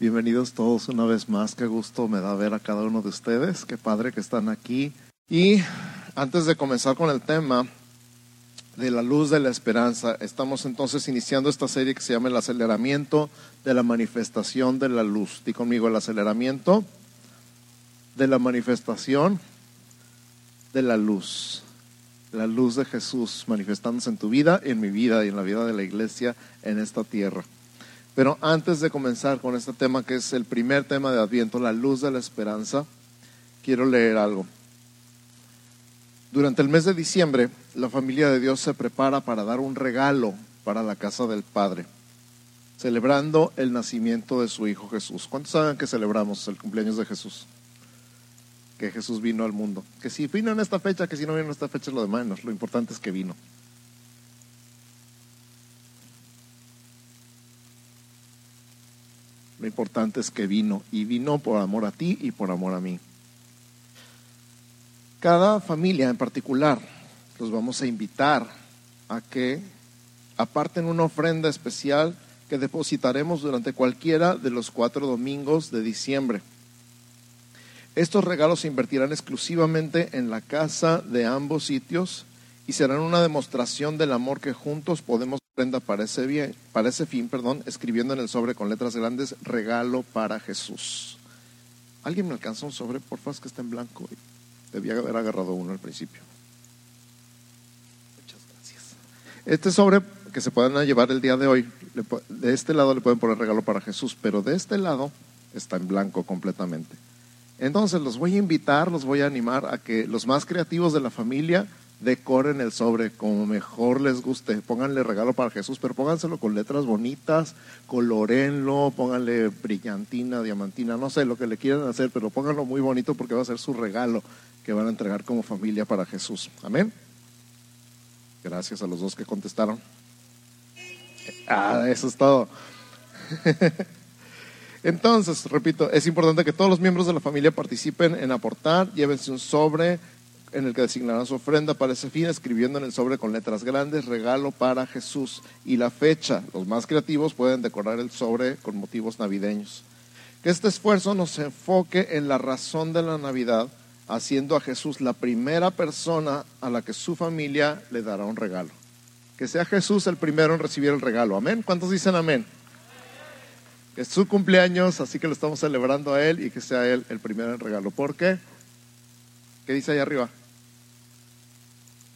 Bienvenidos todos una vez más. Qué gusto me da ver a cada uno de ustedes. Qué padre que están aquí. Y antes de comenzar con el tema de la luz de la esperanza, estamos entonces iniciando esta serie que se llama el aceleramiento de la manifestación de la luz. Di conmigo el aceleramiento de la manifestación de la luz. La luz de Jesús manifestándose en tu vida, en mi vida y en la vida de la iglesia en esta tierra. Pero antes de comenzar con este tema, que es el primer tema de Adviento, la luz de la esperanza, quiero leer algo. Durante el mes de diciembre, la familia de Dios se prepara para dar un regalo para la casa del Padre, celebrando el nacimiento de su Hijo Jesús. ¿Cuántos saben que celebramos el cumpleaños de Jesús? Que Jesús vino al mundo. Que si vino en esta fecha, que si no vino en esta fecha lo de menos. Lo importante es que vino. Lo importante es que vino y vino por amor a ti y por amor a mí. Cada familia en particular los vamos a invitar a que aparten una ofrenda especial que depositaremos durante cualquiera de los cuatro domingos de diciembre. Estos regalos se invertirán exclusivamente en la casa de ambos sitios y serán una demostración del amor que juntos podemos prenda para ese, bien, para ese fin, perdón, escribiendo en el sobre con letras grandes, regalo para Jesús. ¿Alguien me alcanza un sobre? Por favor, que está en blanco. Debía haber agarrado uno al principio. Muchas gracias. Este sobre que se pueden llevar el día de hoy, de este lado le pueden poner regalo para Jesús, pero de este lado está en blanco completamente. Entonces los voy a invitar, los voy a animar a que los más creativos de la familia decoren el sobre como mejor les guste. Pónganle regalo para Jesús, pero pónganselo con letras bonitas, colorenlo, pónganle brillantina, diamantina, no sé lo que le quieran hacer, pero pónganlo muy bonito porque va a ser su regalo que van a entregar como familia para Jesús. Amén. Gracias a los dos que contestaron. Ah, eso es todo. Entonces, repito, es importante que todos los miembros de la familia participen en aportar, llévense un sobre en el que designarán su ofrenda para ese fin, escribiendo en el sobre con letras grandes, regalo para Jesús y la fecha. Los más creativos pueden decorar el sobre con motivos navideños. Que este esfuerzo nos enfoque en la razón de la Navidad, haciendo a Jesús la primera persona a la que su familia le dará un regalo. Que sea Jesús el primero en recibir el regalo. Amén. ¿Cuántos dicen amén? Es su cumpleaños, así que lo estamos celebrando a Él y que sea Él el primero en regalo. ¿Por qué? ¿Qué dice ahí arriba?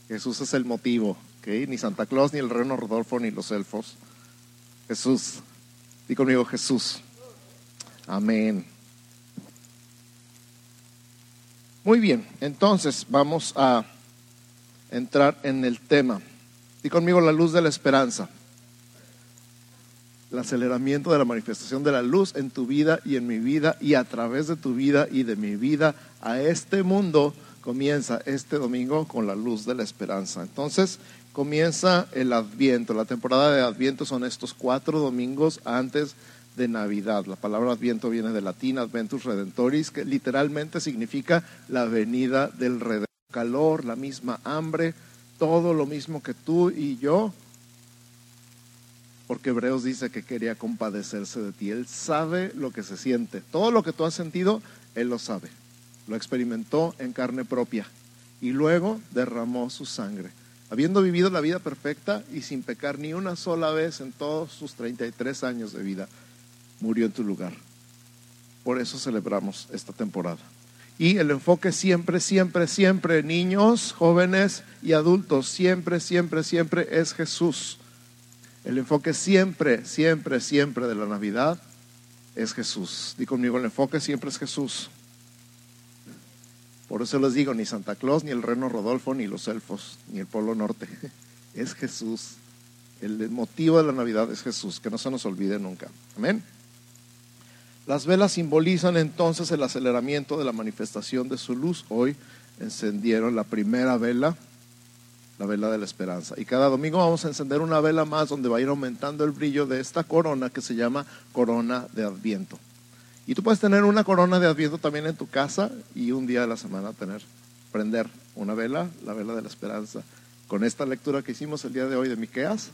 Jesús es el motivo, Ni Santa Claus, ni el reino Rodolfo, ni los elfos. Jesús. Di conmigo Jesús. Amén. Muy bien, entonces vamos a entrar en el tema. Di conmigo la luz de la esperanza. El aceleramiento de la manifestación de la luz en tu vida y en mi vida y a través de tu vida y de mi vida a este mundo comienza este domingo con la luz de la esperanza. Entonces comienza el Adviento. La temporada de Adviento son estos cuatro domingos antes de Navidad. La palabra Adviento viene de latín Adventus Redentoris, que literalmente significa la venida del Redentor. Calor, la misma hambre, todo lo mismo que tú y yo, porque Hebreos dice que quería compadecerse de ti. Él sabe lo que se siente. Todo lo que tú has sentido, Él lo sabe lo experimentó en carne propia y luego derramó su sangre. Habiendo vivido la vida perfecta y sin pecar ni una sola vez en todos sus 33 años de vida, murió en tu lugar. Por eso celebramos esta temporada. Y el enfoque siempre, siempre, siempre, niños, jóvenes y adultos, siempre, siempre, siempre es Jesús. El enfoque siempre, siempre, siempre de la Navidad es Jesús. Di conmigo, el enfoque siempre es Jesús. Por eso les digo, ni Santa Claus, ni el Reno Rodolfo, ni los elfos, ni el Polo Norte. Es Jesús. El motivo de la Navidad es Jesús, que no se nos olvide nunca. Amén. Las velas simbolizan entonces el aceleramiento de la manifestación de su luz. Hoy encendieron la primera vela, la vela de la esperanza. Y cada domingo vamos a encender una vela más donde va a ir aumentando el brillo de esta corona que se llama corona de Adviento. Y tú puedes tener una corona de adviento también en tu casa y un día de la semana tener, prender una vela, la vela de la esperanza, con esta lectura que hicimos el día de hoy de Miqueas.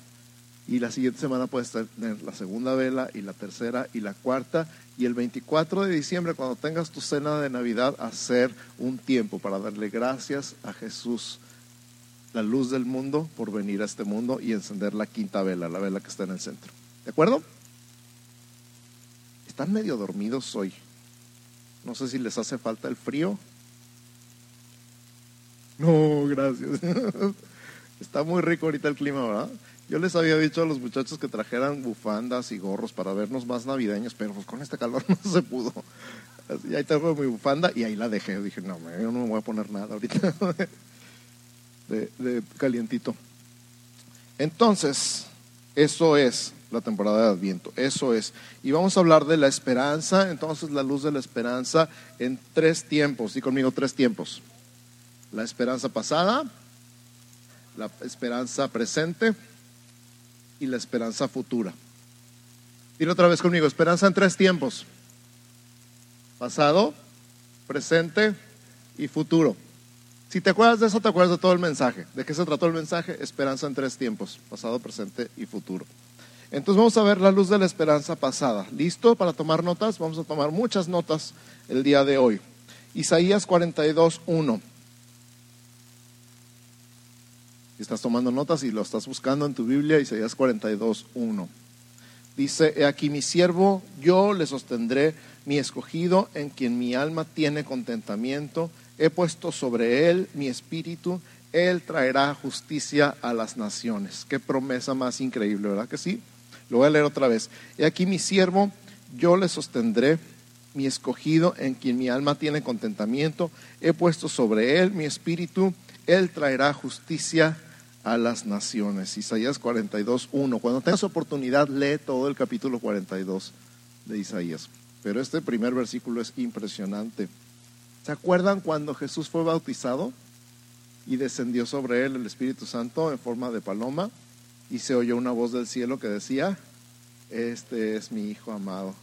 Y la siguiente semana puedes tener la segunda vela y la tercera y la cuarta y el 24 de diciembre, cuando tengas tu cena de Navidad, hacer un tiempo para darle gracias a Jesús, la luz del mundo, por venir a este mundo y encender la quinta vela, la vela que está en el centro. ¿De acuerdo? Están medio dormidos hoy. No sé si les hace falta el frío. No, gracias. Está muy rico ahorita el clima, ¿verdad? Yo les había dicho a los muchachos que trajeran bufandas y gorros para vernos más navideños, pero pues con este calor no se pudo. Y ahí tengo mi bufanda y ahí la dejé. Dije, no, yo no me voy a poner nada ahorita de, calientito. Entonces, eso es la temporada de Adviento, eso es. Y vamos a hablar de la esperanza, entonces la luz de la esperanza en tres tiempos. Y conmigo, tres tiempos. La esperanza pasada, la esperanza presente y la esperanza futura. Dile otra vez conmigo, esperanza en tres tiempos. Pasado, presente y futuro. Si te acuerdas de eso, te acuerdas de todo el mensaje. ¿De qué se trató el mensaje? Esperanza en tres tiempos, pasado, presente y futuro. Entonces vamos a ver la luz de la esperanza pasada. ¿Listo para tomar notas? Vamos a tomar muchas notas el día de hoy. Isaías 42, 1. Si estás tomando notas y lo estás buscando en tu Biblia, Isaías 42, 1. Dice, he aquí mi siervo, yo le sostendré, mi escogido, en quien mi alma tiene contentamiento, he puesto sobre él mi espíritu, él traerá justicia a las naciones. Qué promesa más increíble, ¿verdad que sí? Lo voy a leer otra vez. He aquí mi siervo, yo le sostendré, mi escogido, en quien mi alma tiene contentamiento, he puesto sobre él mi espíritu, él traerá justicia a las naciones. Isaías 42, 1. Cuando tengas oportunidad, lee todo el capítulo 42 de Isaías. Pero este primer versículo es impresionante. ¿Se acuerdan cuando Jesús fue bautizado y descendió sobre él el Espíritu Santo en forma de paloma y se oyó una voz del cielo que decía, este es mi Hijo amado,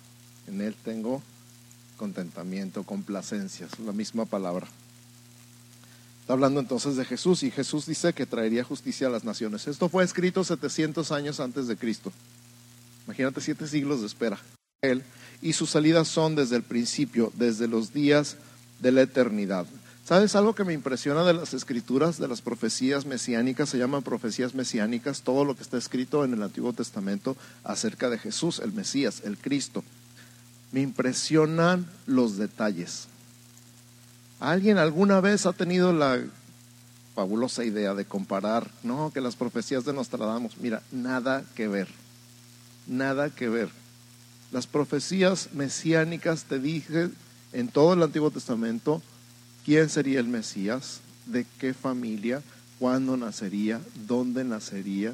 en él tengo contentamiento, complacencia, es la misma palabra. Está hablando entonces de Jesús y Jesús dice que traería justicia a las naciones. Esto fue escrito 700 años antes de Cristo. Imagínate siete siglos de espera. Él y sus salidas son desde el principio, desde los días de la eternidad. ¿Sabes algo que me impresiona de las escrituras, de las profecías mesiánicas? Se llaman profecías mesiánicas, todo lo que está escrito en el Antiguo Testamento acerca de Jesús, el Mesías, el Cristo. Me impresionan los detalles. ¿Alguien alguna vez ha tenido la fabulosa idea de comparar, no, que las profecías de Nostradamus, mira, nada que ver, nada que ver. Las profecías mesiánicas te dije en todo el Antiguo Testamento quién sería el Mesías, de qué familia, cuándo nacería, dónde nacería,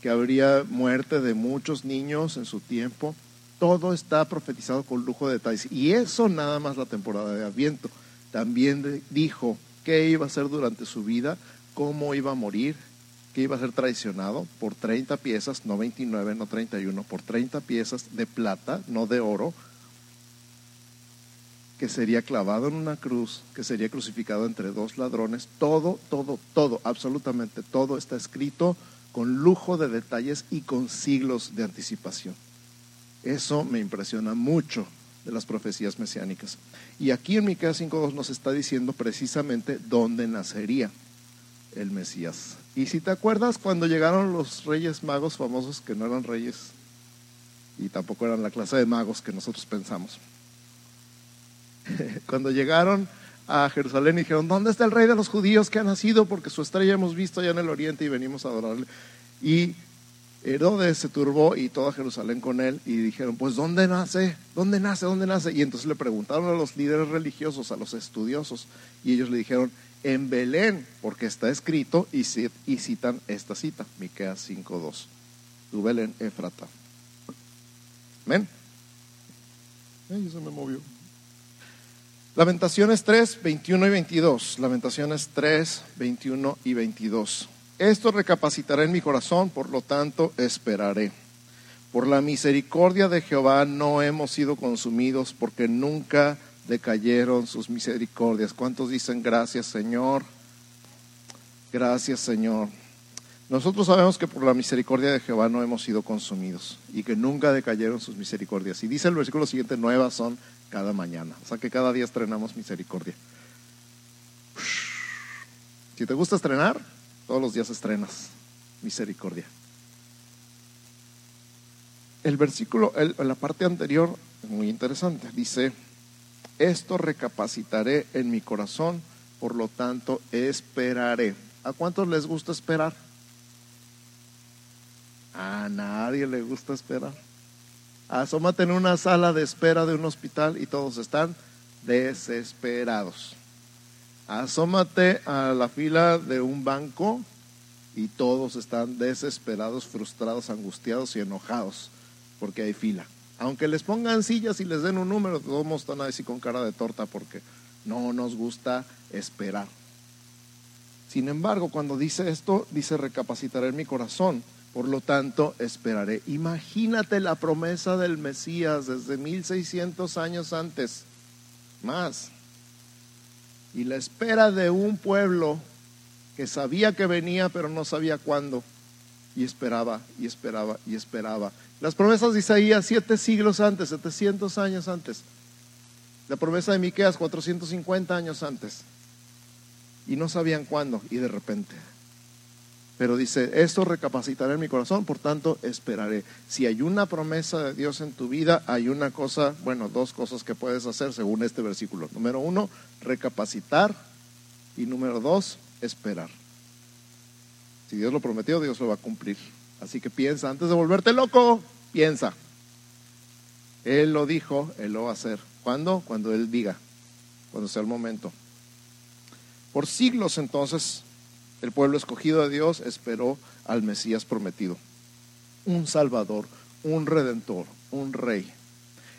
que habría muerte de muchos niños en su tiempo. Todo está profetizado con lujo de detalles. Y eso nada más la temporada de Adviento. También dijo qué iba a hacer durante su vida, cómo iba a morir, que iba a ser traicionado por 30 piezas, no 29, no 31, por 30 piezas de plata, no de oro, que sería clavado en una cruz, que sería crucificado entre dos ladrones. Todo, todo, todo, absolutamente todo está escrito con lujo de detalles y con siglos de anticipación. Eso me impresiona mucho de las profecías mesiánicas. Y aquí en Miqueas 5.2 nos está diciendo precisamente dónde nacería el Mesías. Y si te acuerdas cuando llegaron los reyes magos famosos que no eran reyes y tampoco eran la clase de magos que nosotros pensamos. cuando llegaron a Jerusalén y dijeron, ¿dónde está el rey de los judíos que ha nacido? Porque su estrella hemos visto allá en el oriente y venimos a adorarle. Y Herodes se turbó y toda Jerusalén con él y dijeron, pues ¿dónde nace? ¿Dónde nace? ¿Dónde nace? Y entonces le preguntaron a los líderes religiosos, a los estudiosos, y ellos le dijeron, en Belén, porque está escrito y, citan esta cita, Miqueas 5.2, tu Belén, Efrata. Amén. Ay, se me movió. Lamentaciones 3, 21 y 22. Lamentaciones 3, 21 y 22. Esto recapacitaré en mi corazón, por lo tanto esperaré. Por la misericordia de Jehová no hemos sido consumidos, porque nunca decayeron sus misericordias. ¿Cuántos dicen gracias Señor? Gracias Señor. Nosotros sabemos que por la misericordia de Jehová no hemos sido consumidos y que nunca decayeron sus misericordias. Y dice el versículo siguiente, nuevas son cada mañana. O sea que cada día estrenamos misericordia. Si te gusta estrenar, todos los días estrenas misericordia. El versículo, en la parte anterior, es muy interesante. Dice, esto recapacitaré en mi corazón, por lo tanto esperaré. ¿A cuántos les gusta esperar? A nadie le gusta esperar. Asómate en una sala de espera de un hospital y todos están desesperados. Asómate a la fila de un banco y todos están desesperados, frustrados, angustiados y enojados porque hay fila. Aunque les pongan sillas y les den un número, todos están así con cara de torta porque no nos gusta esperar. Sin embargo, cuando dice esto, dice recapacitaré en mi corazón por lo tanto, esperaré. Imagínate la promesa del Mesías desde 1600 años antes, más. Y la espera de un pueblo que sabía que venía, pero no sabía cuándo. Y esperaba, y esperaba, y esperaba. Las promesas de Isaías siete siglos antes, 700 años antes. La promesa de Miqueas 450 años antes. Y no sabían cuándo, y de repente pero dice, esto recapacitaré en mi corazón, por tanto esperaré. Si hay una promesa de Dios en tu vida, hay una cosa, bueno, dos cosas que puedes hacer según este versículo. Número uno, recapacitar. Y número dos, esperar. Si Dios lo prometió, Dios lo va a cumplir. Así que piensa, antes de volverte loco, piensa. Él lo dijo, Él lo va a hacer. ¿Cuándo? Cuando Él diga, cuando sea el momento. Por siglos entonces el pueblo escogido de Dios esperó al Mesías prometido, un Salvador, un Redentor, un Rey.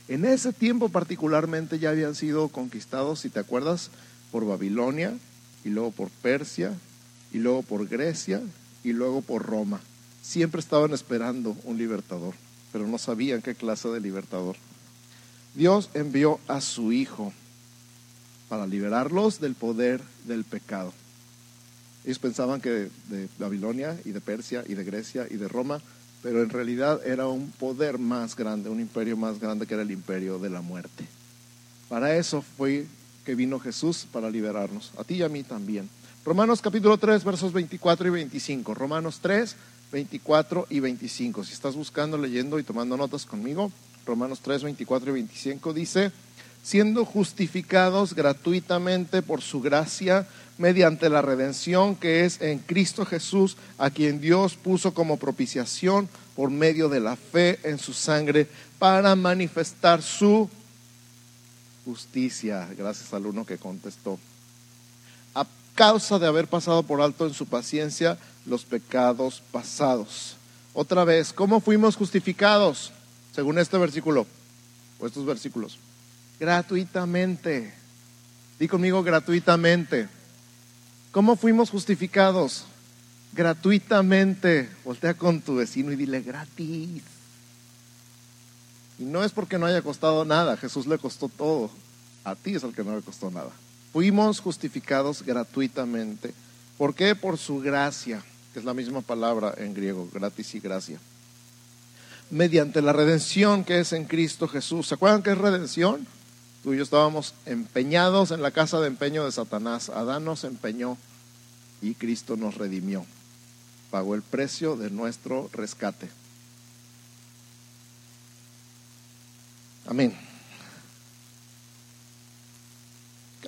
En ese tiempo particularmente ya habían sido conquistados, si te acuerdas, por Babilonia, y luego por Persia, y luego por Grecia, y luego por Roma. Siempre estaban esperando un libertador, pero no sabían qué clase de libertador. Dios envió a su Hijo para liberarlos del poder del pecado. Ellos pensaban que de, Babilonia y de Persia y de Grecia y de Roma, pero en realidad era un poder más grande, un imperio más grande que era el imperio de la muerte. Para eso fue que vino Jesús para liberarnos, a ti y a mí también. Romanos capítulo 3, versos 24 y 25. Romanos 3, 24 y 25. Si estás buscando, leyendo y tomando notas conmigo, Romanos 3, 24 y 25 dice, siendo justificados gratuitamente por su gracia mediante la redención que es en Cristo Jesús, a quien Dios puso como propiciación por medio de la fe en su sangre para manifestar su justicia. Gracias al uno que contestó. A causa de haber pasado por alto en su paciencia los pecados pasados. Otra vez, ¿cómo fuimos justificados? Según este versículo o estos versículos. Gratuitamente. Di conmigo gratuitamente. ¿Cómo fuimos justificados? Gratuitamente. Voltea con tu vecino y dile gratis. Y no es porque no haya costado nada, Jesús le costó todo. A ti es el que no le costó nada. Fuimos justificados gratuitamente. ¿Por qué? Por su gracia, que es la misma palabra en griego, gratis y gracia. Mediante la redención que es en Cristo Jesús. ¿Se acuerdan qué es redención? Tú y yo estábamos empeñados en la casa de empeño de Satanás. Adán nos empeñó y Cristo nos redimió. Pagó el precio de nuestro rescate. Amén.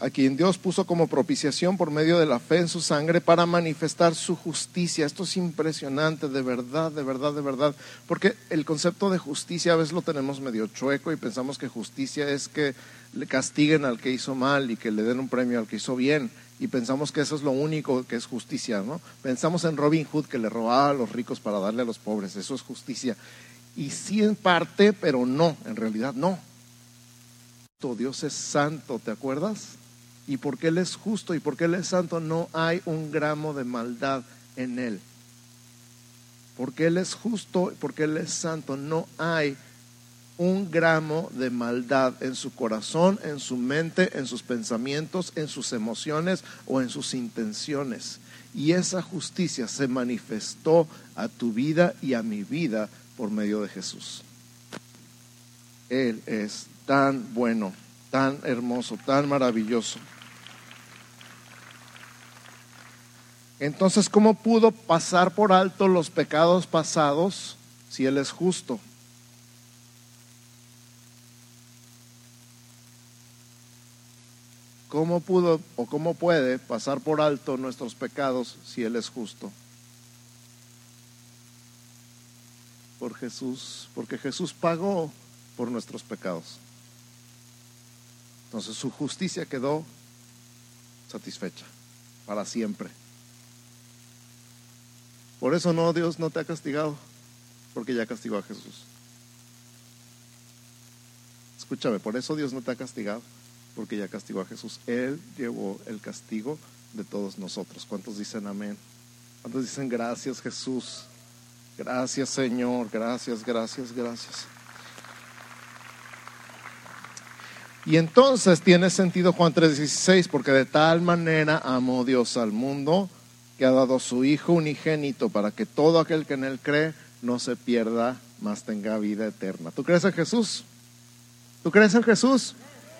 a quien Dios puso como propiciación por medio de la fe en su sangre para manifestar su justicia. Esto es impresionante, de verdad, de verdad, de verdad, porque el concepto de justicia a veces lo tenemos medio chueco y pensamos que justicia es que le castiguen al que hizo mal y que le den un premio al que hizo bien. Y pensamos que eso es lo único que es justicia, ¿no? Pensamos en Robin Hood que le robaba a los ricos para darle a los pobres, eso es justicia. Y sí en parte, pero no, en realidad no. Dios es santo, ¿te acuerdas? y porque Él es justo y porque Él es santo, no hay un gramo de maldad en Él. Porque Él es justo porque Él es santo, no hay un gramo de maldad en su corazón, en su mente, en sus pensamientos, en sus emociones o en sus intenciones. y esa justicia se manifestó a tu vida y a mi vida por medio de Jesús. Él es tan bueno, tan hermoso, tan maravilloso. Entonces, ¿cómo pudo pasar por alto los pecados pasados si Él es justo? ¿Cómo pudo o cómo puede pasar por alto nuestros pecados si Él es justo? Por Jesús, porque Jesús pagó por nuestros pecados. Entonces su justicia quedó satisfecha para siempre. Por eso no, Dios no te ha castigado, porque ya castigó a Jesús. Escúchame, por eso Dios no te ha castigado porque ya castigó a Jesús. Él llevó el castigo de todos nosotros. ¿Cuántos dicen amén? ¿Cuántos dicen gracias Jesús? Gracias Señor, gracias, gracias, gracias. Y entonces tiene sentido Juan 3:16, porque de tal manera amó Dios al mundo que ha dado su Hijo unigénito para que todo aquel que en Él cree no se pierda, mas tenga vida eterna. ¿Tú crees en Jesús? ¿Tú crees en Jesús?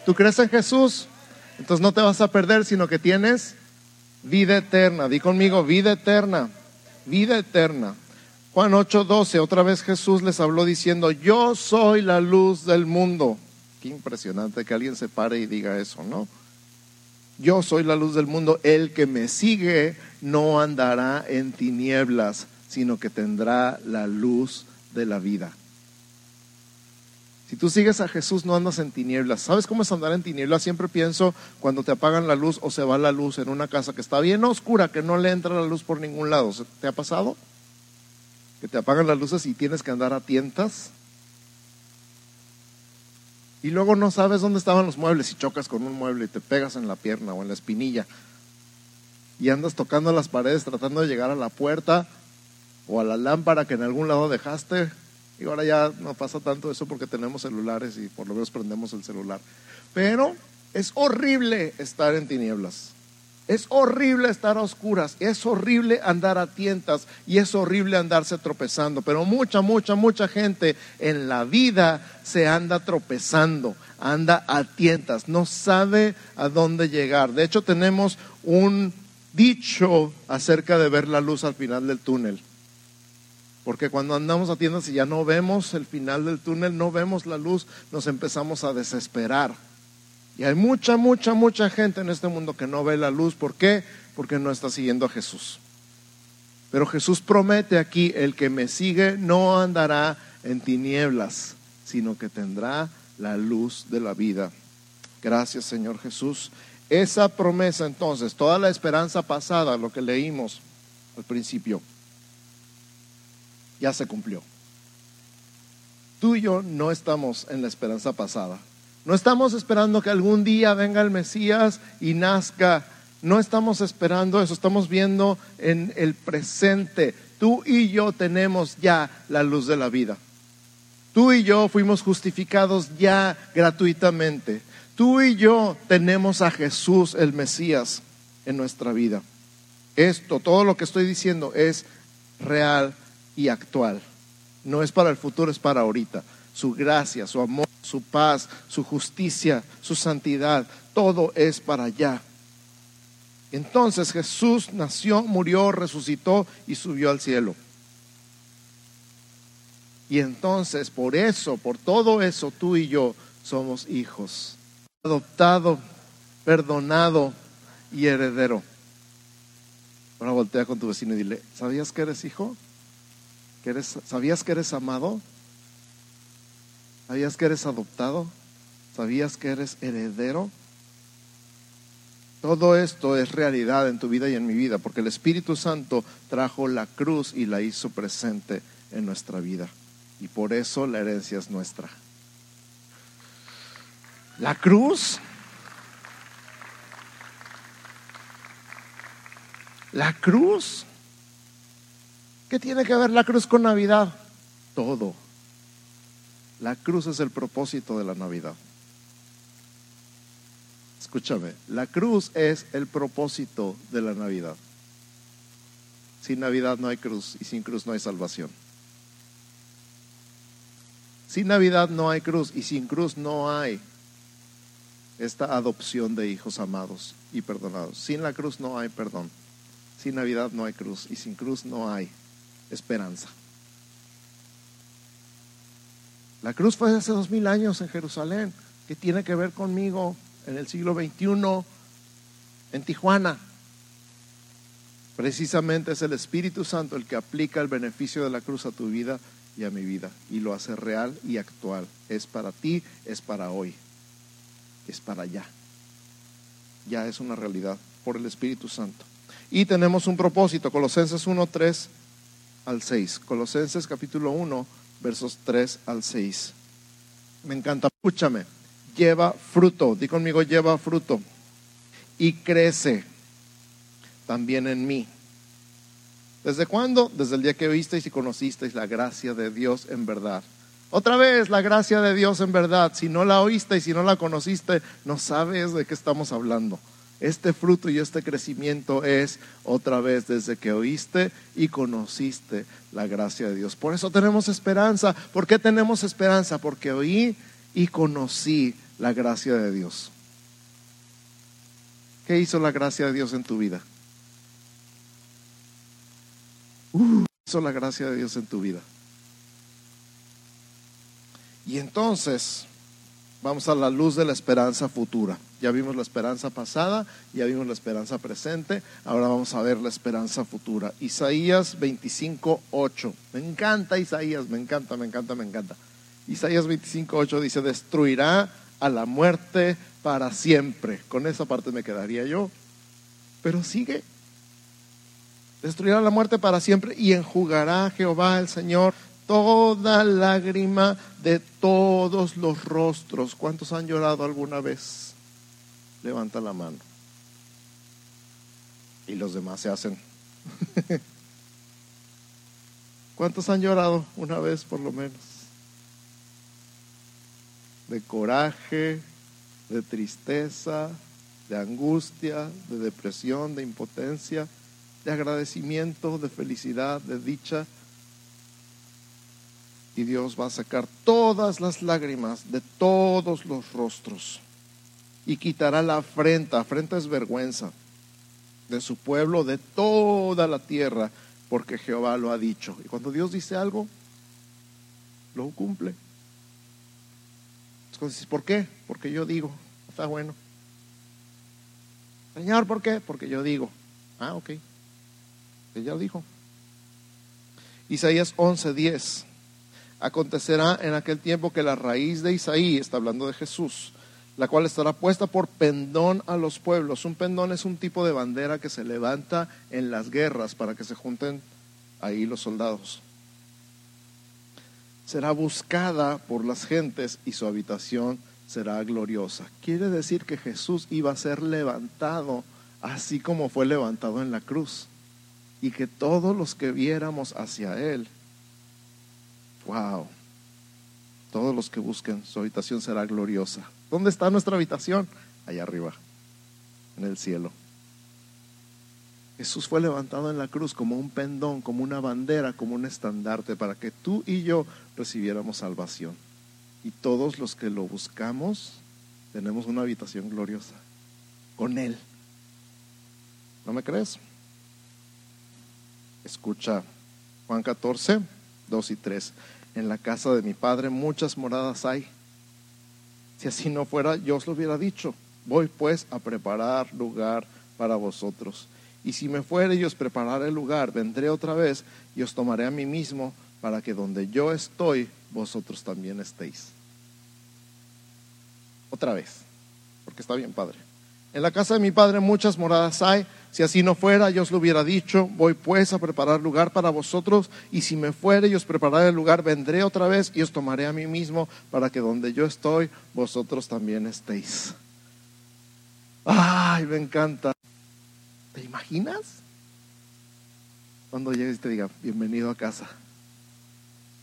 ¿Tú crees en Jesús? Entonces no te vas a perder, sino que tienes vida eterna. Di conmigo, vida eterna, vida eterna. Juan 8:12, otra vez Jesús les habló diciendo, yo soy la luz del mundo. Qué impresionante que alguien se pare y diga eso, ¿no? Yo soy la luz del mundo, el que me sigue no andará en tinieblas, sino que tendrá la luz de la vida. Si tú sigues a Jesús, no andas en tinieblas. ¿Sabes cómo es andar en tinieblas? Siempre pienso cuando te apagan la luz o se va la luz en una casa que está bien oscura, que no le entra la luz por ningún lado. ¿Te ha pasado? Que te apagan las luces y tienes que andar a tientas. Y luego no sabes dónde estaban los muebles y chocas con un mueble y te pegas en la pierna o en la espinilla. Y andas tocando las paredes tratando de llegar a la puerta o a la lámpara que en algún lado dejaste y ahora ya no pasa tanto eso porque tenemos celulares y por lo menos prendemos el celular. Pero es horrible estar en tinieblas. Es horrible estar a oscuras, es horrible andar a tientas y es horrible andarse tropezando. Pero mucha, mucha, mucha gente en la vida se anda tropezando, anda a tientas, no sabe a dónde llegar. De hecho, tenemos un dicho acerca de ver la luz al final del túnel. Porque cuando andamos a tiendas y ya no vemos el final del túnel, no vemos la luz, nos empezamos a desesperar. Y hay mucha, mucha, mucha gente en este mundo que no ve la luz. ¿Por qué? Porque no está siguiendo a Jesús. Pero Jesús promete aquí, el que me sigue no andará en tinieblas, sino que tendrá la luz de la vida. Gracias Señor Jesús. Esa promesa entonces, toda la esperanza pasada, lo que leímos al principio, ya se cumplió. Tú y yo no estamos en la esperanza pasada. No estamos esperando que algún día venga el Mesías y nazca. No estamos esperando eso, estamos viendo en el presente. Tú y yo tenemos ya la luz de la vida. Tú y yo fuimos justificados ya gratuitamente. Tú y yo tenemos a Jesús el Mesías en nuestra vida. Esto, todo lo que estoy diciendo es real y actual. No es para el futuro, es para ahorita. Su gracia, su amor, su paz, su justicia, su santidad, todo es para allá. Entonces Jesús nació, murió, resucitó y subió al cielo. Y entonces por eso, por todo eso, tú y yo somos hijos. Adoptado, perdonado y heredero. Ahora voltea con tu vecino y dile, ¿sabías que eres hijo? ¿Sabías que eres amado? ¿Sabías que eres adoptado? ¿Sabías que eres heredero? Todo esto es realidad en tu vida y en mi vida, porque el Espíritu Santo trajo la cruz y la hizo presente en nuestra vida. Y por eso la herencia es nuestra. La cruz. La cruz ¿Qué tiene que ver la cruz con Navidad? Todo. La cruz es el propósito de la Navidad. Escúchame, la cruz es el propósito de la Navidad. Sin Navidad no hay cruz y sin cruz no hay salvación. Sin Navidad no hay cruz y sin cruz no hay esta adopción de hijos amados y perdonados. Sin la cruz no hay perdón. Sin Navidad no hay cruz y sin cruz no hay esperanza. La cruz fue hace dos mil años en Jerusalén. ¿Qué tiene que ver conmigo en el siglo XXI en Tijuana? Precisamente es el Espíritu Santo el que aplica el beneficio de la cruz a tu vida y a mi vida y lo hace real y actual. Es para ti, es para hoy, es para allá. Ya es una realidad por el Espíritu Santo. Y tenemos un propósito, Colosenses 1, 3 al 6. Colosenses capítulo 1, versos 3 al 6. Me encanta, escúchame, lleva fruto, di conmigo, lleva fruto y crece también en mí. ¿Desde cuándo? Desde el día que oísteis y conocisteis la gracia de Dios en verdad. Otra vez, la gracia de Dios en verdad. Si no la oíste y si no la conociste, no sabes de qué estamos hablando. Este fruto y este crecimiento es otra vez desde que oíste y conociste la gracia de Dios. Por eso tenemos esperanza. ¿Por qué tenemos esperanza? Porque oí y conocí la gracia de Dios. ¿Qué hizo la gracia de Dios en tu vida? Uh, hizo la gracia de Dios en tu vida. Y entonces vamos a la luz de la esperanza futura. Ya vimos la esperanza pasada, ya vimos la esperanza presente, ahora vamos a ver la esperanza futura. Isaías 25, 8. Me encanta Isaías, me encanta, me encanta, me encanta. Isaías 25, 8 dice, destruirá a la muerte para siempre. Con esa parte me quedaría yo. Pero sigue, destruirá la muerte para siempre y enjugará Jehová el Señor toda lágrima de todos los rostros. ¿Cuántos han llorado alguna vez? Levanta la mano. Y los demás se hacen. ¿Cuántos han llorado una vez por lo menos? De coraje, de tristeza, de angustia, de depresión, de impotencia de agradecimiento, de felicidad, de dicha. Y Dios va a sacar todas las lágrimas de todos los rostros y quitará la afrenta, afrenta es vergüenza, de su pueblo, de toda la tierra, porque Jehová lo ha dicho. Y cuando Dios dice algo, lo cumple. ¿por qué? Porque yo digo, está bueno. Señor, ¿por qué? Porque yo digo. Ah, ok. Ella dijo. Isaías 11:10. Acontecerá en aquel tiempo que la raíz de Isaí, está hablando de Jesús, la cual estará puesta por pendón a los pueblos. Un pendón es un tipo de bandera que se levanta en las guerras para que se junten ahí los soldados. Será buscada por las gentes y su habitación será gloriosa. Quiere decir que Jesús iba a ser levantado así como fue levantado en la cruz y que todos los que viéramos hacia Él, wow, todos los que busquen su habitación será gloriosa. ¿Dónde está nuestra habitación? Allá arriba, en el cielo. Jesús fue levantado en la cruz como un pendón, como una bandera, como un estandarte para que tú y yo recibiéramos salvación. Y todos los que lo buscamos tenemos una habitación gloriosa con Él. ¿No me crees? Escucha Juan 14, 2 y 3. En la casa de mi padre muchas moradas hay. Si así no fuera, yo os lo hubiera dicho. Voy pues a preparar lugar para vosotros. Y si me fuere y os prepararé el lugar, vendré otra vez y os tomaré a mí mismo para que donde yo estoy, vosotros también estéis. Otra vez, porque está bien, Padre. En la casa de mi Padre muchas moradas hay. Si así no fuera, yo os lo hubiera dicho, voy pues a preparar lugar para vosotros, y si me fuere y os prepararé el lugar, vendré otra vez y os tomaré a mí mismo, para que donde yo estoy, vosotros también estéis. Ay, me encanta. ¿Te imaginas? Cuando llegues y te diga, bienvenido a casa.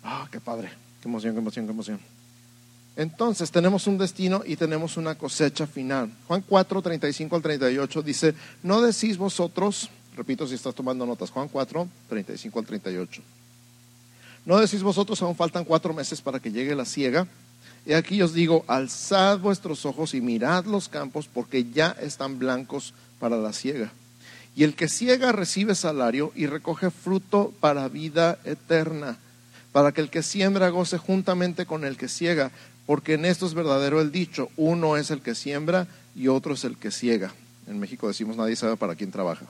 Ah, qué padre, qué emoción, qué emoción, qué emoción. Entonces tenemos un destino y tenemos una cosecha final. Juan 4, 35 al 38 dice, no decís vosotros, Repito si estás tomando notas. Juan 4, 35 al 38. ¿No decís vosotros aún faltan cuatro meses para que llegue la siega? Y aquí os digo, alzad vuestros ojos y mirad los campos porque ya están blancos para la siega. Y el que ciega recibe salario y recoge fruto para vida eterna, para que el que siembra goce juntamente con el que ciega, porque en esto es verdadero el dicho, uno es el que siembra y otro es el que ciega. En México decimos nadie sabe para quién trabaja.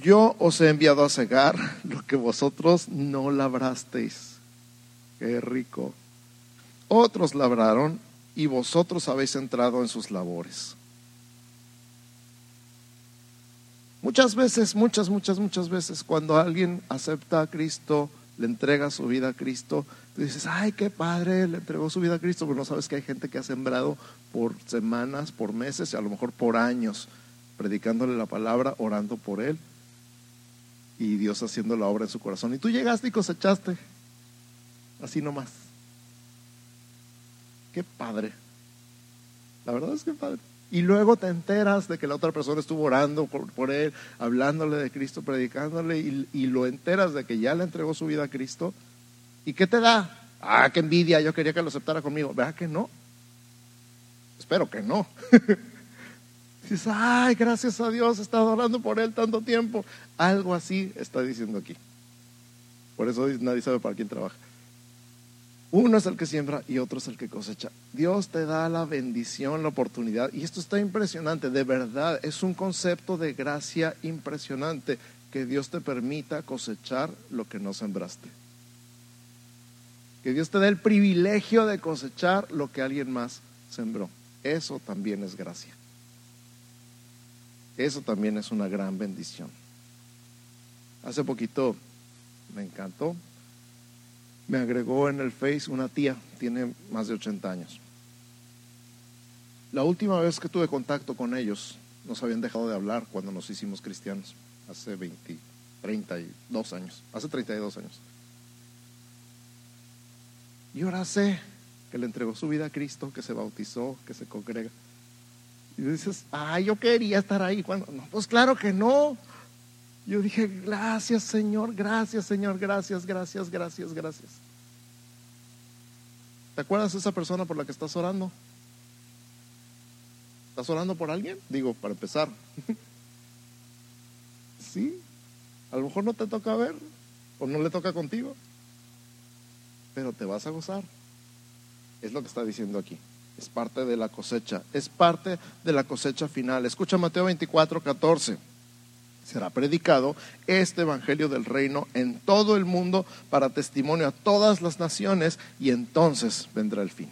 Yo os he enviado a cegar lo que vosotros no labrasteis. Qué rico. Otros labraron y vosotros habéis entrado en sus labores. Muchas veces, muchas, muchas, muchas veces, cuando alguien acepta a Cristo, le entrega su vida a Cristo, tú dices, ay, qué padre, le entregó su vida a Cristo, pero no sabes que hay gente que ha sembrado por semanas, por meses y a lo mejor por años, predicándole la palabra, orando por él y Dios haciendo la obra en su corazón. Y tú llegaste y cosechaste, así nomás. Qué padre. La verdad es que padre. Y luego te enteras de que la otra persona estuvo orando por, él, hablándole de Cristo, predicándole, y, y, lo enteras de que ya le entregó su vida a Cristo. ¿Y qué te da? Ah, qué envidia, yo quería que lo aceptara conmigo. ¿Verdad que no? Espero que no. Dices, ay, gracias a Dios, he estado orando por él tanto tiempo. Algo así está diciendo aquí. Por eso nadie sabe para quién trabaja. Uno es el que siembra y otro es el que cosecha. Dios te da la bendición, la oportunidad. Y esto está impresionante, de verdad. Es un concepto de gracia impresionante que Dios te permita cosechar lo que no sembraste. Que Dios te dé el privilegio de cosechar lo que alguien más sembró. Eso también es gracia. Eso también es una gran bendición. Hace poquito me encantó me agregó en el Face una tía, tiene más de 80 años. La última vez que tuve contacto con ellos, nos habían dejado de hablar cuando nos hicimos cristianos, hace 20, 32 años, hace 32 años. Y ahora sé que le entregó su vida a Cristo, que se bautizó, que se congrega. Y dices, ay, yo quería estar ahí. Cuando, no, pues claro que no. Yo dije, gracias Señor, gracias Señor, gracias, gracias, gracias, gracias. ¿Te acuerdas de esa persona por la que estás orando? ¿Estás orando por alguien? Digo, para empezar. sí, a lo mejor no te toca ver o no le toca contigo, pero te vas a gozar. Es lo que está diciendo aquí. Es parte de la cosecha, es parte de la cosecha final. Escucha Mateo 24, 14 será predicado este Evangelio del Reino en todo el mundo para testimonio a todas las naciones y entonces vendrá el fin.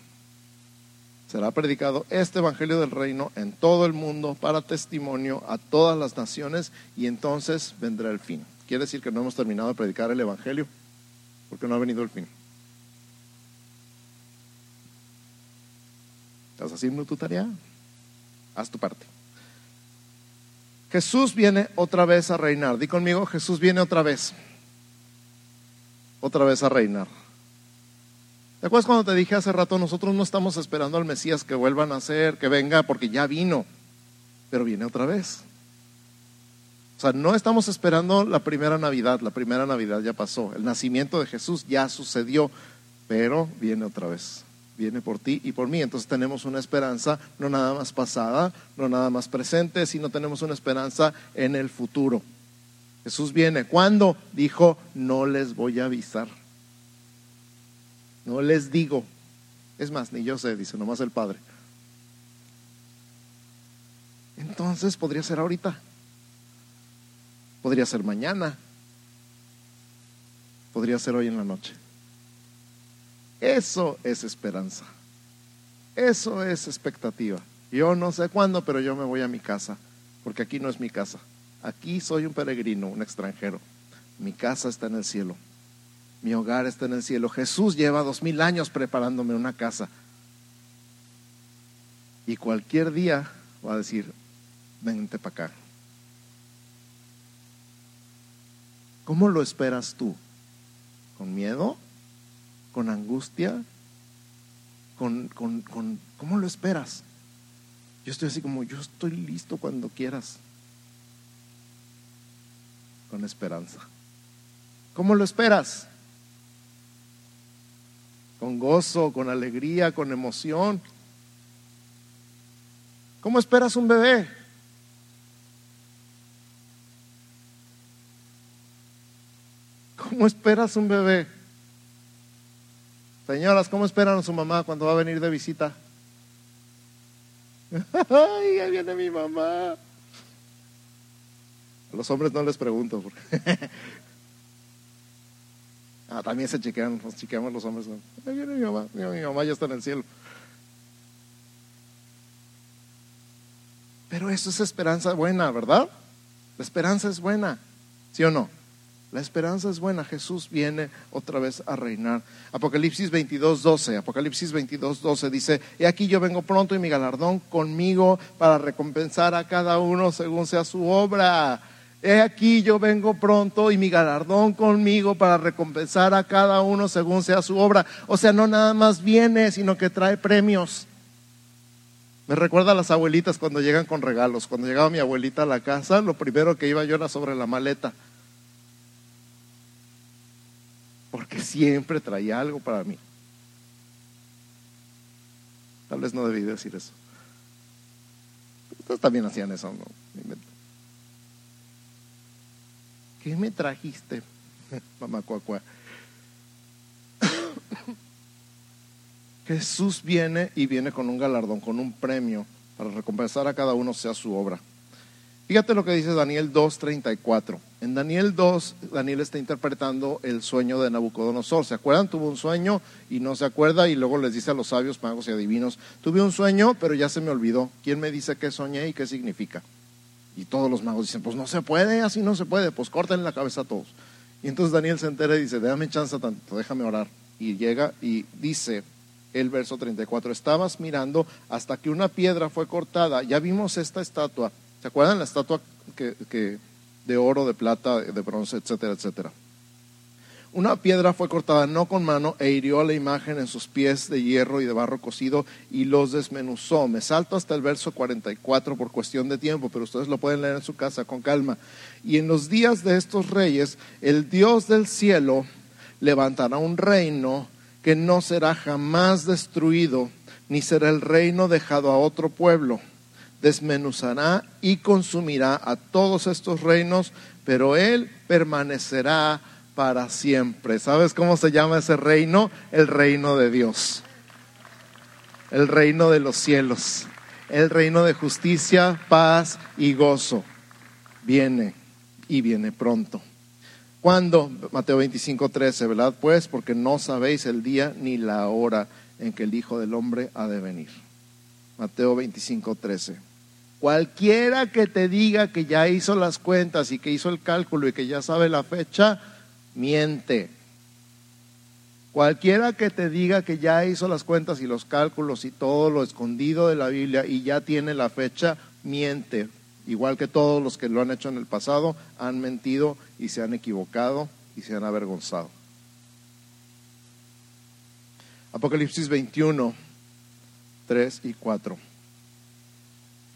Será predicado este Evangelio del Reino en todo el mundo para testimonio a todas las naciones y entonces vendrá el fin. Quiere decir que no hemos terminado de predicar el Evangelio porque no ha venido el fin. ¿Estás haciendo tu tarea? Haz tu parte. Jesús viene otra vez a reinar. Di conmigo, Jesús viene otra vez. Otra vez a reinar. ¿Te acuerdas cuando te dije hace rato, nosotros no estamos esperando al Mesías que vuelva a nacer, que venga, porque ya vino, pero viene otra vez? O sea, no estamos esperando la primera Navidad, la primera Navidad ya pasó, el nacimiento de Jesús ya sucedió, pero viene otra vez viene por ti y por mí. Entonces tenemos una esperanza no nada más pasada, no nada más presente, sino tenemos una esperanza en el futuro. Jesús viene. ¿Cuándo? Dijo, no les voy a avisar. No les digo. Es más, ni yo sé, dice nomás el Padre. Entonces podría ser ahorita. Podría ser mañana. Podría ser hoy en la noche. Eso es esperanza. Eso es expectativa. Yo no sé cuándo, pero yo me voy a mi casa, porque aquí no es mi casa. Aquí soy un peregrino, un extranjero. Mi casa está en el cielo. Mi hogar está en el cielo. Jesús lleva dos mil años preparándome una casa. Y cualquier día va a decir, vente para acá. ¿Cómo lo esperas tú? ¿Con miedo? Con angustia, con, con, con, ¿cómo lo esperas? Yo estoy así como, yo estoy listo cuando quieras. con esperanza. ¿Cómo lo esperas? Con gozo, con alegría, con emoción. ¿Cómo esperas un bebé? ¿Cómo esperas un bebé? Señoras, ¿cómo esperan a su mamá cuando va a venir de visita? Ay, ya viene mi mamá. A los hombres no les pregunto. ah, también se chequean, nos chequeamos los hombres. Ahí viene mi mamá, mi mamá ya está en el cielo. Pero eso es esperanza buena, ¿verdad? La esperanza es buena, ¿sí o no? La esperanza es buena, Jesús viene otra vez a reinar. Apocalipsis 22, 12, Apocalipsis 22, 12 dice, he aquí yo vengo pronto y mi galardón conmigo para recompensar a cada uno según sea su obra. He aquí yo vengo pronto y mi galardón conmigo para recompensar a cada uno según sea su obra. O sea, no nada más viene, sino que trae premios. Me recuerda a las abuelitas cuando llegan con regalos. Cuando llegaba mi abuelita a la casa, lo primero que iba yo era sobre la maleta. Porque siempre traía algo para mí. Tal vez no debí decir eso. Ustedes también hacían eso, ¿no? ¿Qué me trajiste, mamá cuacua? Jesús viene y viene con un galardón, con un premio para recompensar a cada uno sea su obra. Fíjate lo que dice Daniel 2.34. En Daniel 2, Daniel está interpretando el sueño de Nabucodonosor. ¿Se acuerdan? Tuvo un sueño y no se acuerda y luego les dice a los sabios, magos y adivinos, tuve un sueño pero ya se me olvidó. ¿Quién me dice qué soñé y qué significa? Y todos los magos dicen, pues no se puede, así no se puede, pues corten la cabeza a todos. Y entonces Daniel se entera y dice, déjame chance tanto, déjame orar. Y llega y dice, el verso 34, estabas mirando hasta que una piedra fue cortada. Ya vimos esta estatua. ¿Se acuerdan la estatua que, de oro, de plata, de bronce, etcétera, etcétera? Una piedra fue cortada no con mano e hirió a la imagen en sus pies de hierro y de barro cocido y los desmenuzó. Me salto hasta el verso 44 por cuestión de tiempo, pero ustedes lo pueden leer en su casa con calma. Y en los días de estos reyes, el Dios del cielo levantará un reino que no será jamás destruido, ni será el reino dejado a otro pueblo. Desmenuzará y consumirá a todos estos reinos, pero él permanecerá para siempre. ¿Sabes cómo se llama ese reino? El reino de Dios. El reino de los cielos. El reino de justicia, paz y gozo. Viene y viene pronto. ¿Cuándo? Mateo 25, 13, ¿verdad? Pues porque no sabéis el día ni la hora en que el Hijo del Hombre ha de venir. Mateo 25, 13. Cualquiera que te diga que ya hizo las cuentas y que hizo el cálculo y que ya sabe la fecha, miente. Cualquiera que te diga que ya hizo las cuentas y los cálculos y todo lo escondido de la Biblia y ya tiene la fecha, miente igual que todos los que lo han hecho en el pasado, han mentido y se han equivocado y se han avergonzado. Apocalipsis 21, 3 y 4.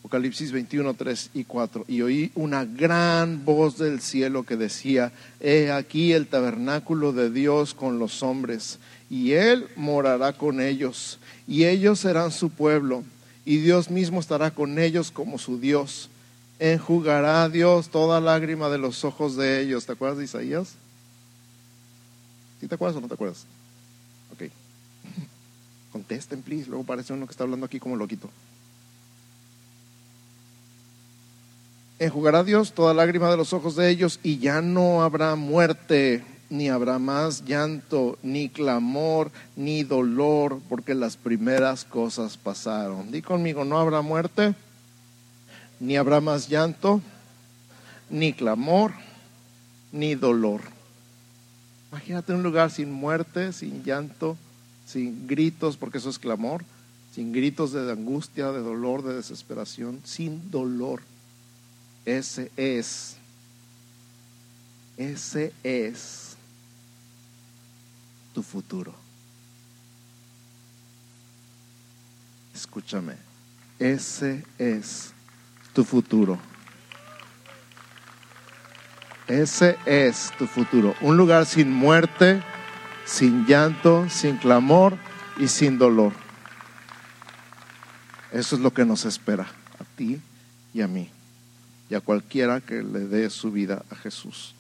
Apocalipsis 21, 3 y 4. Y oí una gran voz del cielo que decía, he aquí el tabernáculo de Dios con los hombres, y Él morará con ellos, y ellos serán su pueblo, y Dios mismo estará con ellos como su Dios enjugará a Dios toda lágrima de los ojos de ellos. ¿Te acuerdas de Isaías? ¿Sí te acuerdas o no te acuerdas? Contesten, please. Luego parece uno que está hablando aquí como loquito. Enjugará Dios toda lágrima de los ojos de ellos y ya no habrá muerte, ni habrá más llanto, ni clamor, ni dolor, porque las primeras cosas pasaron. Di conmigo, no habrá muerte ni habrá más llanto, ni clamor, ni dolor. Imagínate un lugar sin muerte, sin llanto, sin gritos, porque eso es clamor, sin gritos de angustia, de dolor, de desesperación, sin dolor. Ese es, ese es tu futuro. Escúchame, ese es tu futuro. Ese es tu futuro. Un lugar sin muerte, sin llanto, sin clamor y sin dolor. Eso es lo que nos espera a ti y a mí y a cualquiera que le dé su vida a Jesús.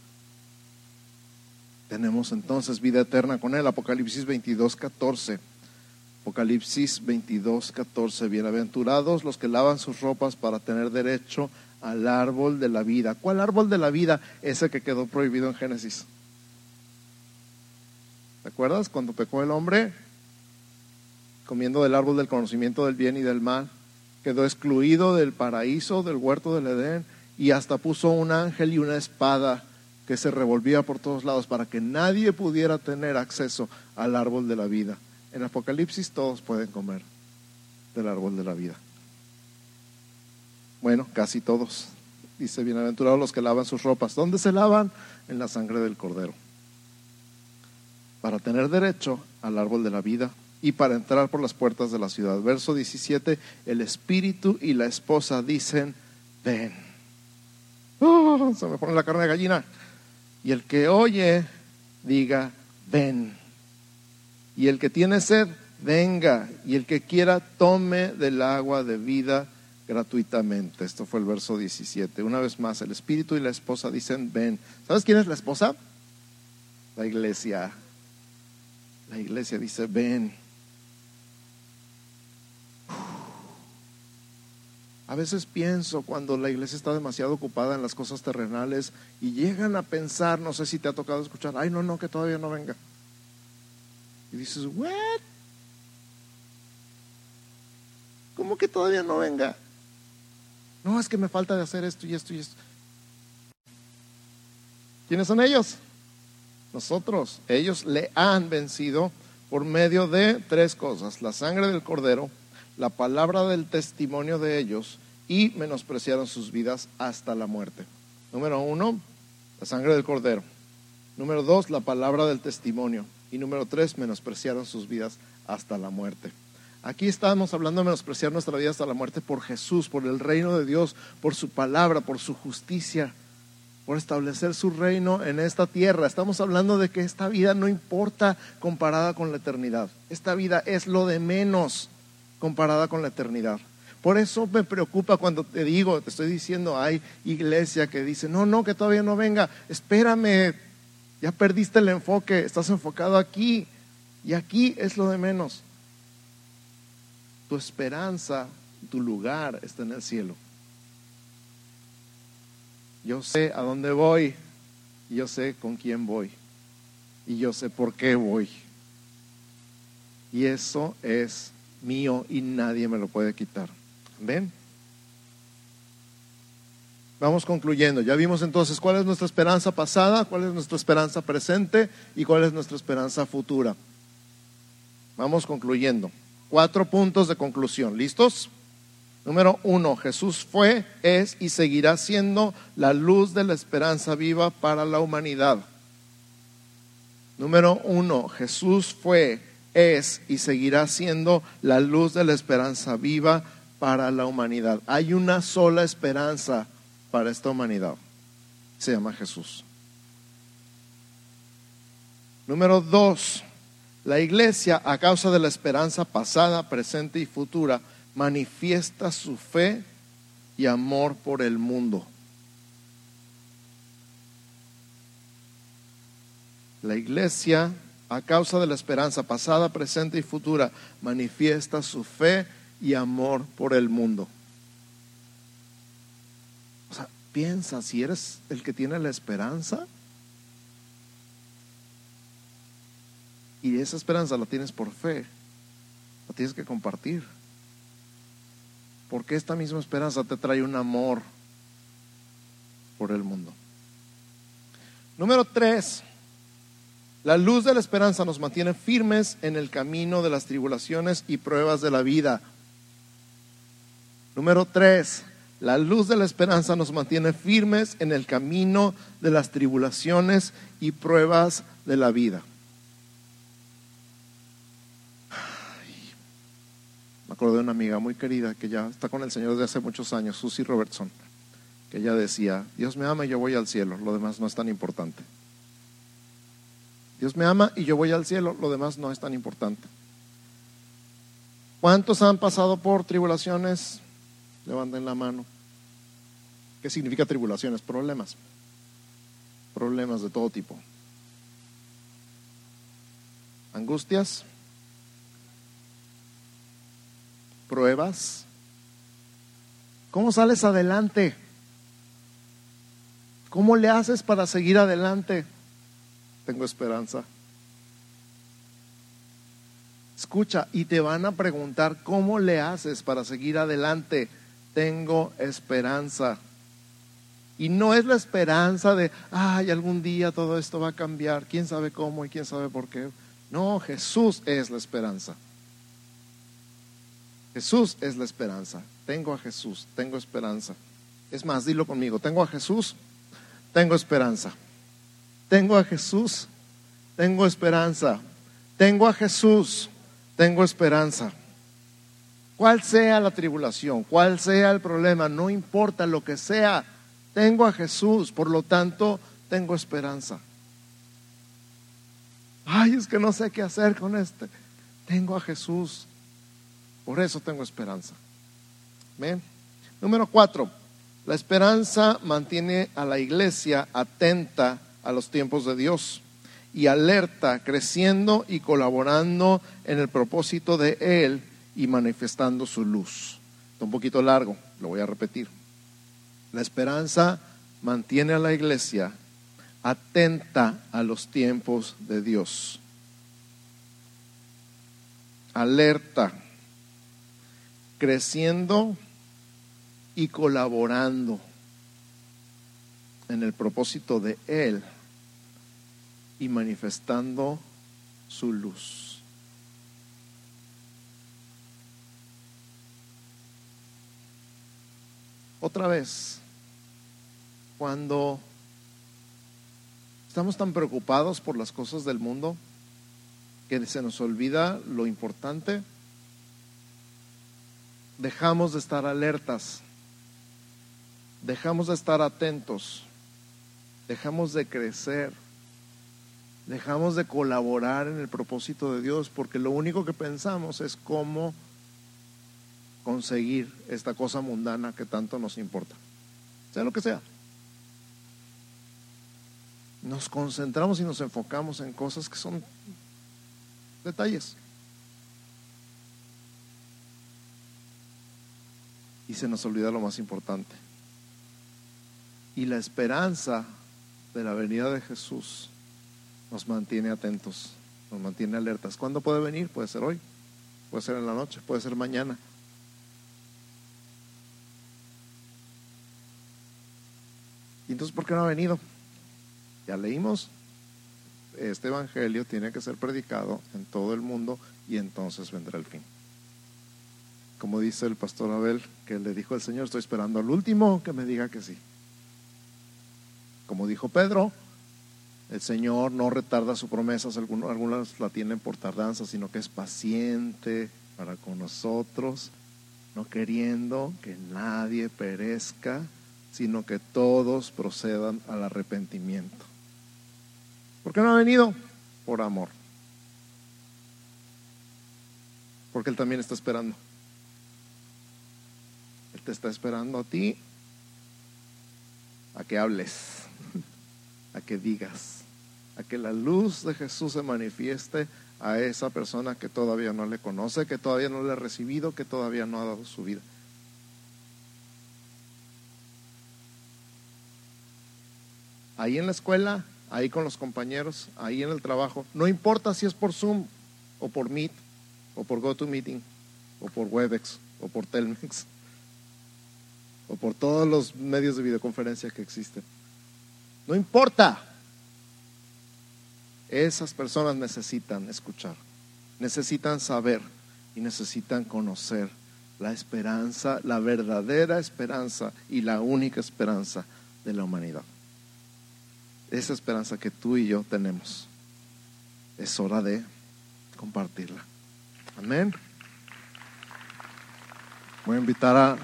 Tenemos entonces vida eterna con Él. Apocalipsis 22, 14. Apocalipsis 22, 14. Bienaventurados los que lavan sus ropas para tener derecho al árbol de la vida. ¿Cuál árbol de la vida? Ese que quedó prohibido en Génesis. ¿Te acuerdas cuando pecó el hombre? Comiendo del árbol del conocimiento del bien y del mal. Quedó excluido del paraíso, del huerto del Edén y hasta puso un ángel y una espada que se revolvía por todos lados para que nadie pudiera tener acceso al árbol de la vida. En Apocalipsis todos pueden comer del árbol de la vida. Bueno, casi todos. Dice, bienaventurados los que lavan sus ropas. ¿Dónde se lavan? En la sangre del cordero. Para tener derecho al árbol de la vida y para entrar por las puertas de la ciudad. Verso 17, el espíritu y la esposa dicen, ven. ¡Oh! se me pone la carne de gallina. Y el que oye, diga, ven. Y el que tiene sed, venga. Y el que quiera, tome del agua de vida gratuitamente. Esto fue el verso 17. Una vez más, el espíritu y la esposa dicen, ven. ¿Sabes quién es la esposa? La iglesia. La iglesia dice, ven. A veces pienso cuando la iglesia está demasiado ocupada en las cosas terrenales y llegan a pensar, no sé si te ha tocado escuchar, ay, no, no, que todavía no venga. Y dices, ¿what? ¿Cómo que todavía no venga? No, es que me falta de hacer esto y esto y esto. ¿Quiénes son ellos? Nosotros. Ellos le han vencido por medio de tres cosas. La sangre del cordero, la palabra del testimonio de ellos y menospreciaron sus vidas hasta la muerte. Número uno, la sangre del cordero. Número dos, la palabra del testimonio. Y número tres, menospreciaron sus vidas hasta la muerte. Aquí estamos hablando de menospreciar nuestra vida hasta la muerte por Jesús, por el reino de Dios, por su palabra, por su justicia, por establecer su reino en esta tierra. Estamos hablando de que esta vida no importa comparada con la eternidad. Esta vida es lo de menos comparada con la eternidad. Por eso me preocupa cuando te digo, te estoy diciendo, hay iglesia que dice, no, no, que todavía no venga, espérame, ya perdiste el enfoque, estás enfocado aquí y aquí es lo de menos. Tu esperanza, tu lugar está en el cielo. Yo sé a dónde voy, yo sé con quién voy y yo sé por qué voy. Y eso es mío y nadie me lo puede quitar. ¿Ven? Vamos concluyendo. Ya vimos entonces cuál es nuestra esperanza pasada, cuál es nuestra esperanza presente y cuál es nuestra esperanza futura. Vamos concluyendo. Cuatro puntos de conclusión. ¿Listos? Número uno, Jesús fue, es y seguirá siendo la luz de la esperanza viva para la humanidad. Número uno, Jesús fue, es y seguirá siendo la luz de la esperanza viva para la humanidad. Hay una sola esperanza para esta humanidad. Se llama Jesús. Número dos, la iglesia, a causa de la esperanza pasada, presente y futura, manifiesta su fe y amor por el mundo. La iglesia a causa de la esperanza pasada, presente y futura, manifiesta su fe y amor por el mundo. O sea, piensa, si eres el que tiene la esperanza, y esa esperanza la tienes por fe, la tienes que compartir. Porque esta misma esperanza te trae un amor por el mundo. Número tres, la luz de la esperanza nos mantiene firmes en el camino de las tribulaciones y pruebas de la vida. Número tres, la luz de la esperanza nos mantiene firmes en el camino de las tribulaciones y pruebas de la vida. Acuerdo de una amiga muy querida que ya está con el Señor desde hace muchos años, Susie Robertson. que ella decía, Dios me ama y yo voy al cielo, lo demás no es tan importante. Dios me ama y yo voy al cielo, lo demás no es tan importante. ¿Cuántos han pasado por tribulaciones? Levanten la mano. ¿Qué significa tribulaciones? Problemas. Problemas de todo tipo. Angustias. Pruebas. ¿Cómo sales adelante? ¿Cómo le haces para seguir adelante? Tengo esperanza. Escucha, y te van a preguntar, ¿cómo le haces para seguir adelante? Tengo esperanza. Y no es la esperanza de, ay, algún día todo esto va a cambiar, quién sabe cómo y quién sabe por qué. No, Jesús es la esperanza. Jesús es la esperanza. Tengo a Jesús, tengo esperanza. Es más, dilo conmigo, tengo a Jesús, tengo esperanza. Tengo a Jesús, tengo esperanza. Tengo a Jesús, tengo esperanza. Cuál sea la tribulación, cuál sea el problema, no importa lo que sea, tengo a Jesús, por lo tanto, tengo esperanza. Ay, es que no sé qué hacer con este. Tengo a Jesús, por eso tengo esperanza. Número cuatro, la esperanza mantiene a la iglesia atenta a los tiempos de Dios y alerta, creciendo y colaborando en el propósito de Él y manifestando su luz. Está un poquito largo, lo voy a repetir. La esperanza mantiene a la iglesia atenta a los tiempos de Dios. Alerta, creciendo y colaborando en el propósito de Él y manifestando su luz. Otra vez, cuando estamos tan preocupados por las cosas del mundo que se nos olvida lo importante, dejamos de estar alertas dejamos de estar atentos, dejamos de crecer, dejamos de colaborar en el propósito de Dios, porque lo único que pensamos es cómo conseguir esta cosa mundana que tanto nos importa, sea lo que sea. Nos concentramos y nos enfocamos en cosas que son detalles. Y se nos olvida lo más importante y la esperanza de la venida de Jesús nos mantiene atentos, nos mantiene alertas. ¿Cuándo puede venir? Puede ser hoy, puede ser en la noche, puede ser mañana. ¿Y entonces por qué no ha venido? Ya leímos, este Evangelio tiene que ser predicado en todo el mundo y entonces vendrá el fin. Como dice el pastor Abel, que le dijo al Señor, estoy esperando al último que me diga que sí. Como dijo Pedro, el Señor no retarda sus promesas, algunas la tienen por tardanza, sino que es paciente para con nosotros, no queriendo que nadie perezca, sino que todos procedan al arrepentimiento. ¿Por qué no ha venido? Por amor. Porque Él también está esperando. Te está esperando a ti a que hables a que digas, a que la luz de Jesús se manifieste a esa persona que todavía no le conoce, que todavía no le ha recibido, que todavía no ha dado su vida. Ahí en la escuela, ahí con los compañeros, ahí en el trabajo, no importa si es por Zoom o por Meet o por GoToMeeting o por Webex o por Telmex o por todos los medios de videoconferencia que existen. No importa. Esas personas necesitan escuchar, necesitan saber y necesitan conocer la esperanza, la verdadera esperanza y la única esperanza de la humanidad. Esa esperanza que tú y yo tenemos. Es hora de compartirla. Amén. Voy a invitar a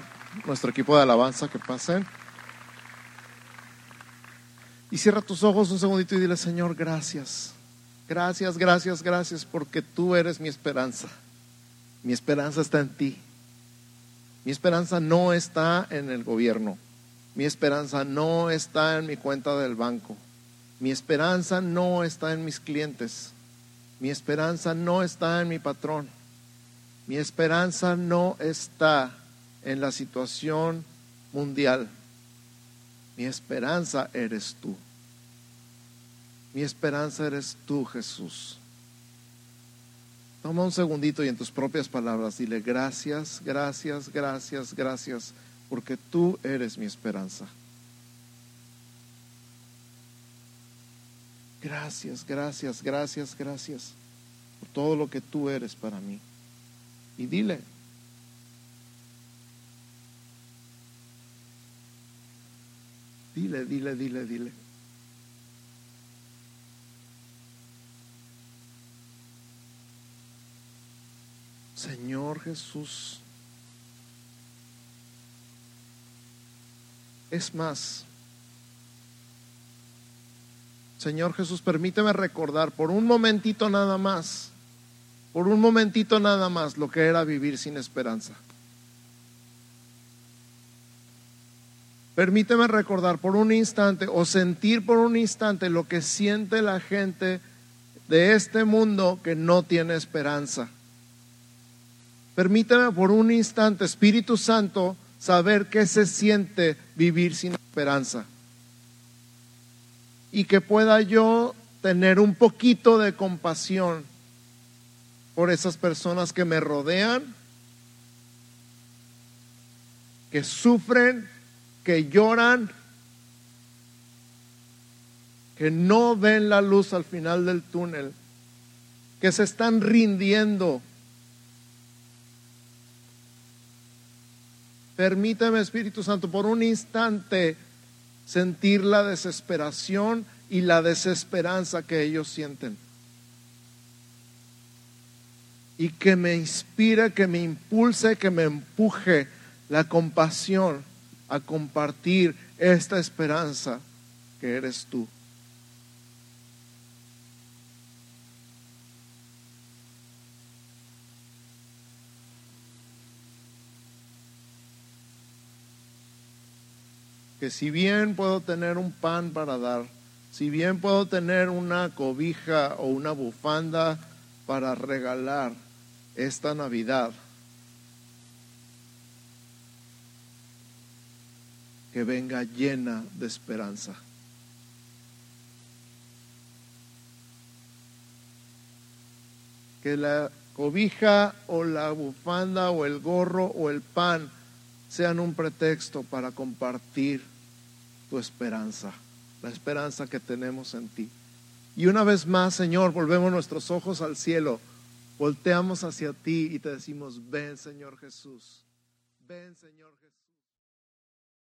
nuestro equipo de alabanza que pasen. Y cierra tus ojos un segundito y dile, Señor, gracias. Gracias, gracias, gracias, porque tú eres mi esperanza. Mi esperanza está en ti. Mi esperanza no está en el gobierno. Mi esperanza no está en mi cuenta del banco. Mi esperanza no está en mis clientes. Mi esperanza no está en mi patrón. Mi esperanza no está en la situación mundial. Mi esperanza eres tú. Mi esperanza eres tú, Jesús. Toma un segundito y en tus propias palabras dile gracias, gracias, gracias, gracias, porque tú eres mi esperanza. Gracias, gracias, gracias, gracias por todo lo que tú eres para mí. Y dile, Dile, dile, dile, dile. Señor Jesús. Es más, Señor Jesús, permíteme recordar por un momentito nada más, por un momentito nada más lo que era vivir sin esperanza. Permíteme recordar por un instante o sentir por un instante lo que siente la gente de este mundo que no tiene esperanza. Permíteme por un instante, Espíritu Santo, saber qué se siente vivir sin esperanza. Y que pueda yo tener un poquito de compasión por esas personas que me rodean, que sufren que lloran, que no ven la luz al final del túnel, que se están rindiendo. Permíteme, Espíritu Santo, por un instante sentir la desesperación y la desesperanza que ellos sienten. Y que me inspire, que me impulse, que me empuje la compasión a compartir esta esperanza que eres tú. Que si bien puedo tener un pan para dar, si bien puedo tener una cobija o una bufanda para regalar esta Navidad, que venga llena de esperanza. Que la cobija o la bufanda o el gorro o el pan sean un pretexto para compartir tu esperanza, la esperanza que tenemos en ti. Y una vez más, Señor, volvemos nuestros ojos al cielo, volteamos hacia ti y te decimos, ven Señor Jesús, ven Señor Jesús.